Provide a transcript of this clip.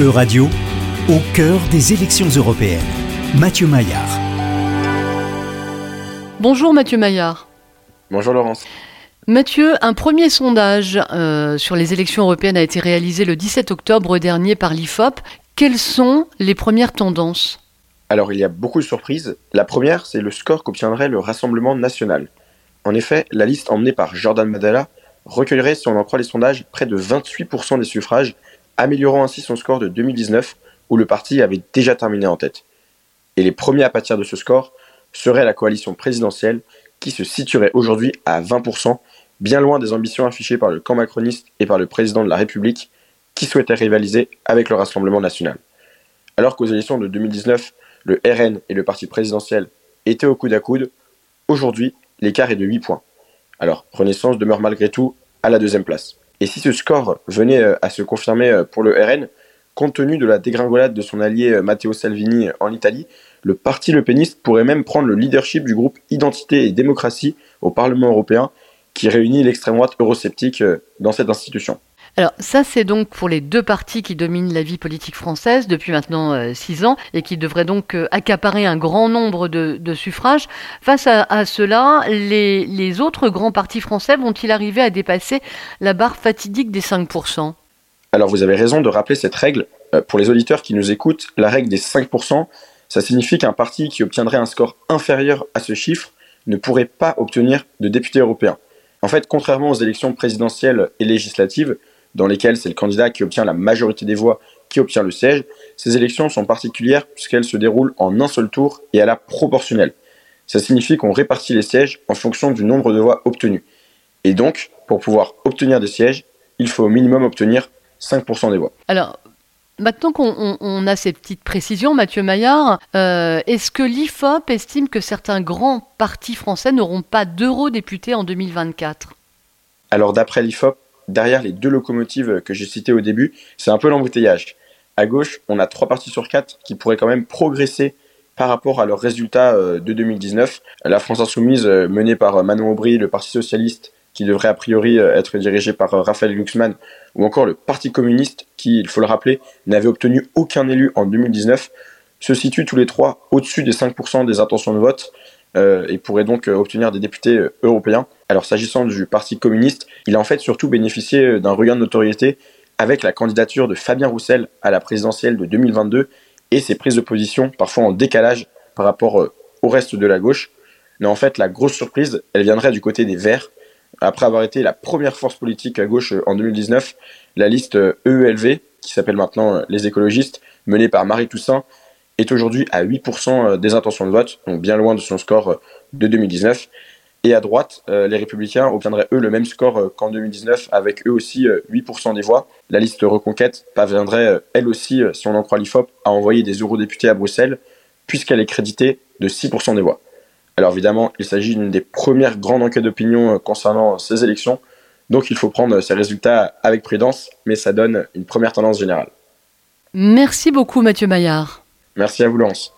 E-Radio, au cœur des élections européennes. Mathieu Maillard. Bonjour Mathieu Maillard. Bonjour Laurence. Mathieu, un premier sondage euh, sur les élections européennes a été réalisé le 17 octobre dernier par l'IFOP. Quelles sont les premières tendances? Alors il y a beaucoup de surprises. La première, c'est le score qu'obtiendrait le Rassemblement national. En effet, la liste emmenée par Jordan Madala recueillerait, si on en croit les sondages, près de 28% des suffrages améliorant ainsi son score de 2019 où le parti avait déjà terminé en tête. Et les premiers à pâtir de ce score seraient la coalition présidentielle qui se situerait aujourd'hui à 20%, bien loin des ambitions affichées par le camp macroniste et par le président de la République qui souhaitait rivaliser avec le Rassemblement national. Alors qu'aux élections de 2019, le RN et le parti présidentiel étaient au coude à coude, aujourd'hui, l'écart est de 8 points. Alors, Renaissance demeure malgré tout à la deuxième place. Et si ce score venait euh, à se confirmer euh, pour le RN, compte tenu de la dégringolade de son allié euh, Matteo Salvini en Italie, le parti Le Peniste pourrait même prendre le leadership du groupe Identité et Démocratie au Parlement européen, qui réunit l'extrême droite eurosceptique dans cette institution. Alors ça, c'est donc pour les deux partis qui dominent la vie politique française depuis maintenant euh, six ans et qui devraient donc euh, accaparer un grand nombre de, suffrages. Face à, cela, les, autres grands partis français vont-ils arriver à dépasser la barre fatidique des 5% Alors vous avez raison de rappeler cette règle. Euh, pour les auditeurs qui nous écoutent, la règle des 5%, ça signifie qu'un parti qui obtiendrait un score inférieur à ce chiffre ne pourrait pas obtenir de député européen. En fait, contrairement aux élections présidentielles et législatives, dans lesquelles c'est le candidat qui obtient la majorité des voix qui obtient le siège, ces élections sont particulières puisqu'elles se déroulent en un seul tour et à la proportionnelle. Ça signifie qu'on répartit les sièges en fonction du nombre de voix obtenues. Et donc, pour pouvoir obtenir des sièges, il faut au minimum obtenir 5% des voix. Alors, Maintenant qu'on a ces petites précisions, Mathieu Maillard, euh, est-ce que l'IFOP estime que certains grands partis français n'auront pas d'eurodéputés en 2024 Alors d'après l'IFOP, derrière les deux locomotives que j'ai citées au début, c'est un peu l'embouteillage. À gauche, on a trois parties sur quatre qui pourraient quand même progresser par rapport à leurs résultats euh, de 2019. La France Insoumise, euh, menée par euh, Manon Aubry, le Parti Socialiste, qui devrait a priori être dirigé par Raphaël Glucksmann, ou encore le Parti communiste, qui, il faut le rappeler, n'avait obtenu aucun élu en 2019, se situent tous les trois au-dessus des 5% des intentions de vote et pourraient donc obtenir des députés européens. Alors s'agissant du Parti communiste, il a en fait surtout bénéficié euh, d'un regain de notoriété avec la candidature de Fabien Roussel à la présidentielle de 2022 et ses prises de position parfois en décalage par rapport euh, au reste de la gauche. Mais en fait, la grosse surprise, elle viendrait du côté des Verts. Après avoir été la première force politique à gauche euh, en 2019, la liste EELV, qui s'appelle maintenant les écologistes, menée par Marie Toussaint, est aujourd'hui à 8% des intentions de vote, donc bien loin de son score de 2019. Et à droite, euh, les Républicains obtiendraient eux le même score euh, qu'en 2019, avec eux aussi 8% euh, des voix. La liste Reconquête parviendrait, elle aussi, si on en croit l'IFOP, à envoyer des eurodéputés à Bruxelles, puisqu'elle est créditée de 6% des voix. Alors évidemment, il s'agit d'une des premières grandes enquêtes d'opinion concernant ces élections, donc il faut prendre ces résultats avec prudence, mais ça donne une première tendance générale. Merci beaucoup Mathieu Maillard. Merci à vous Laurence.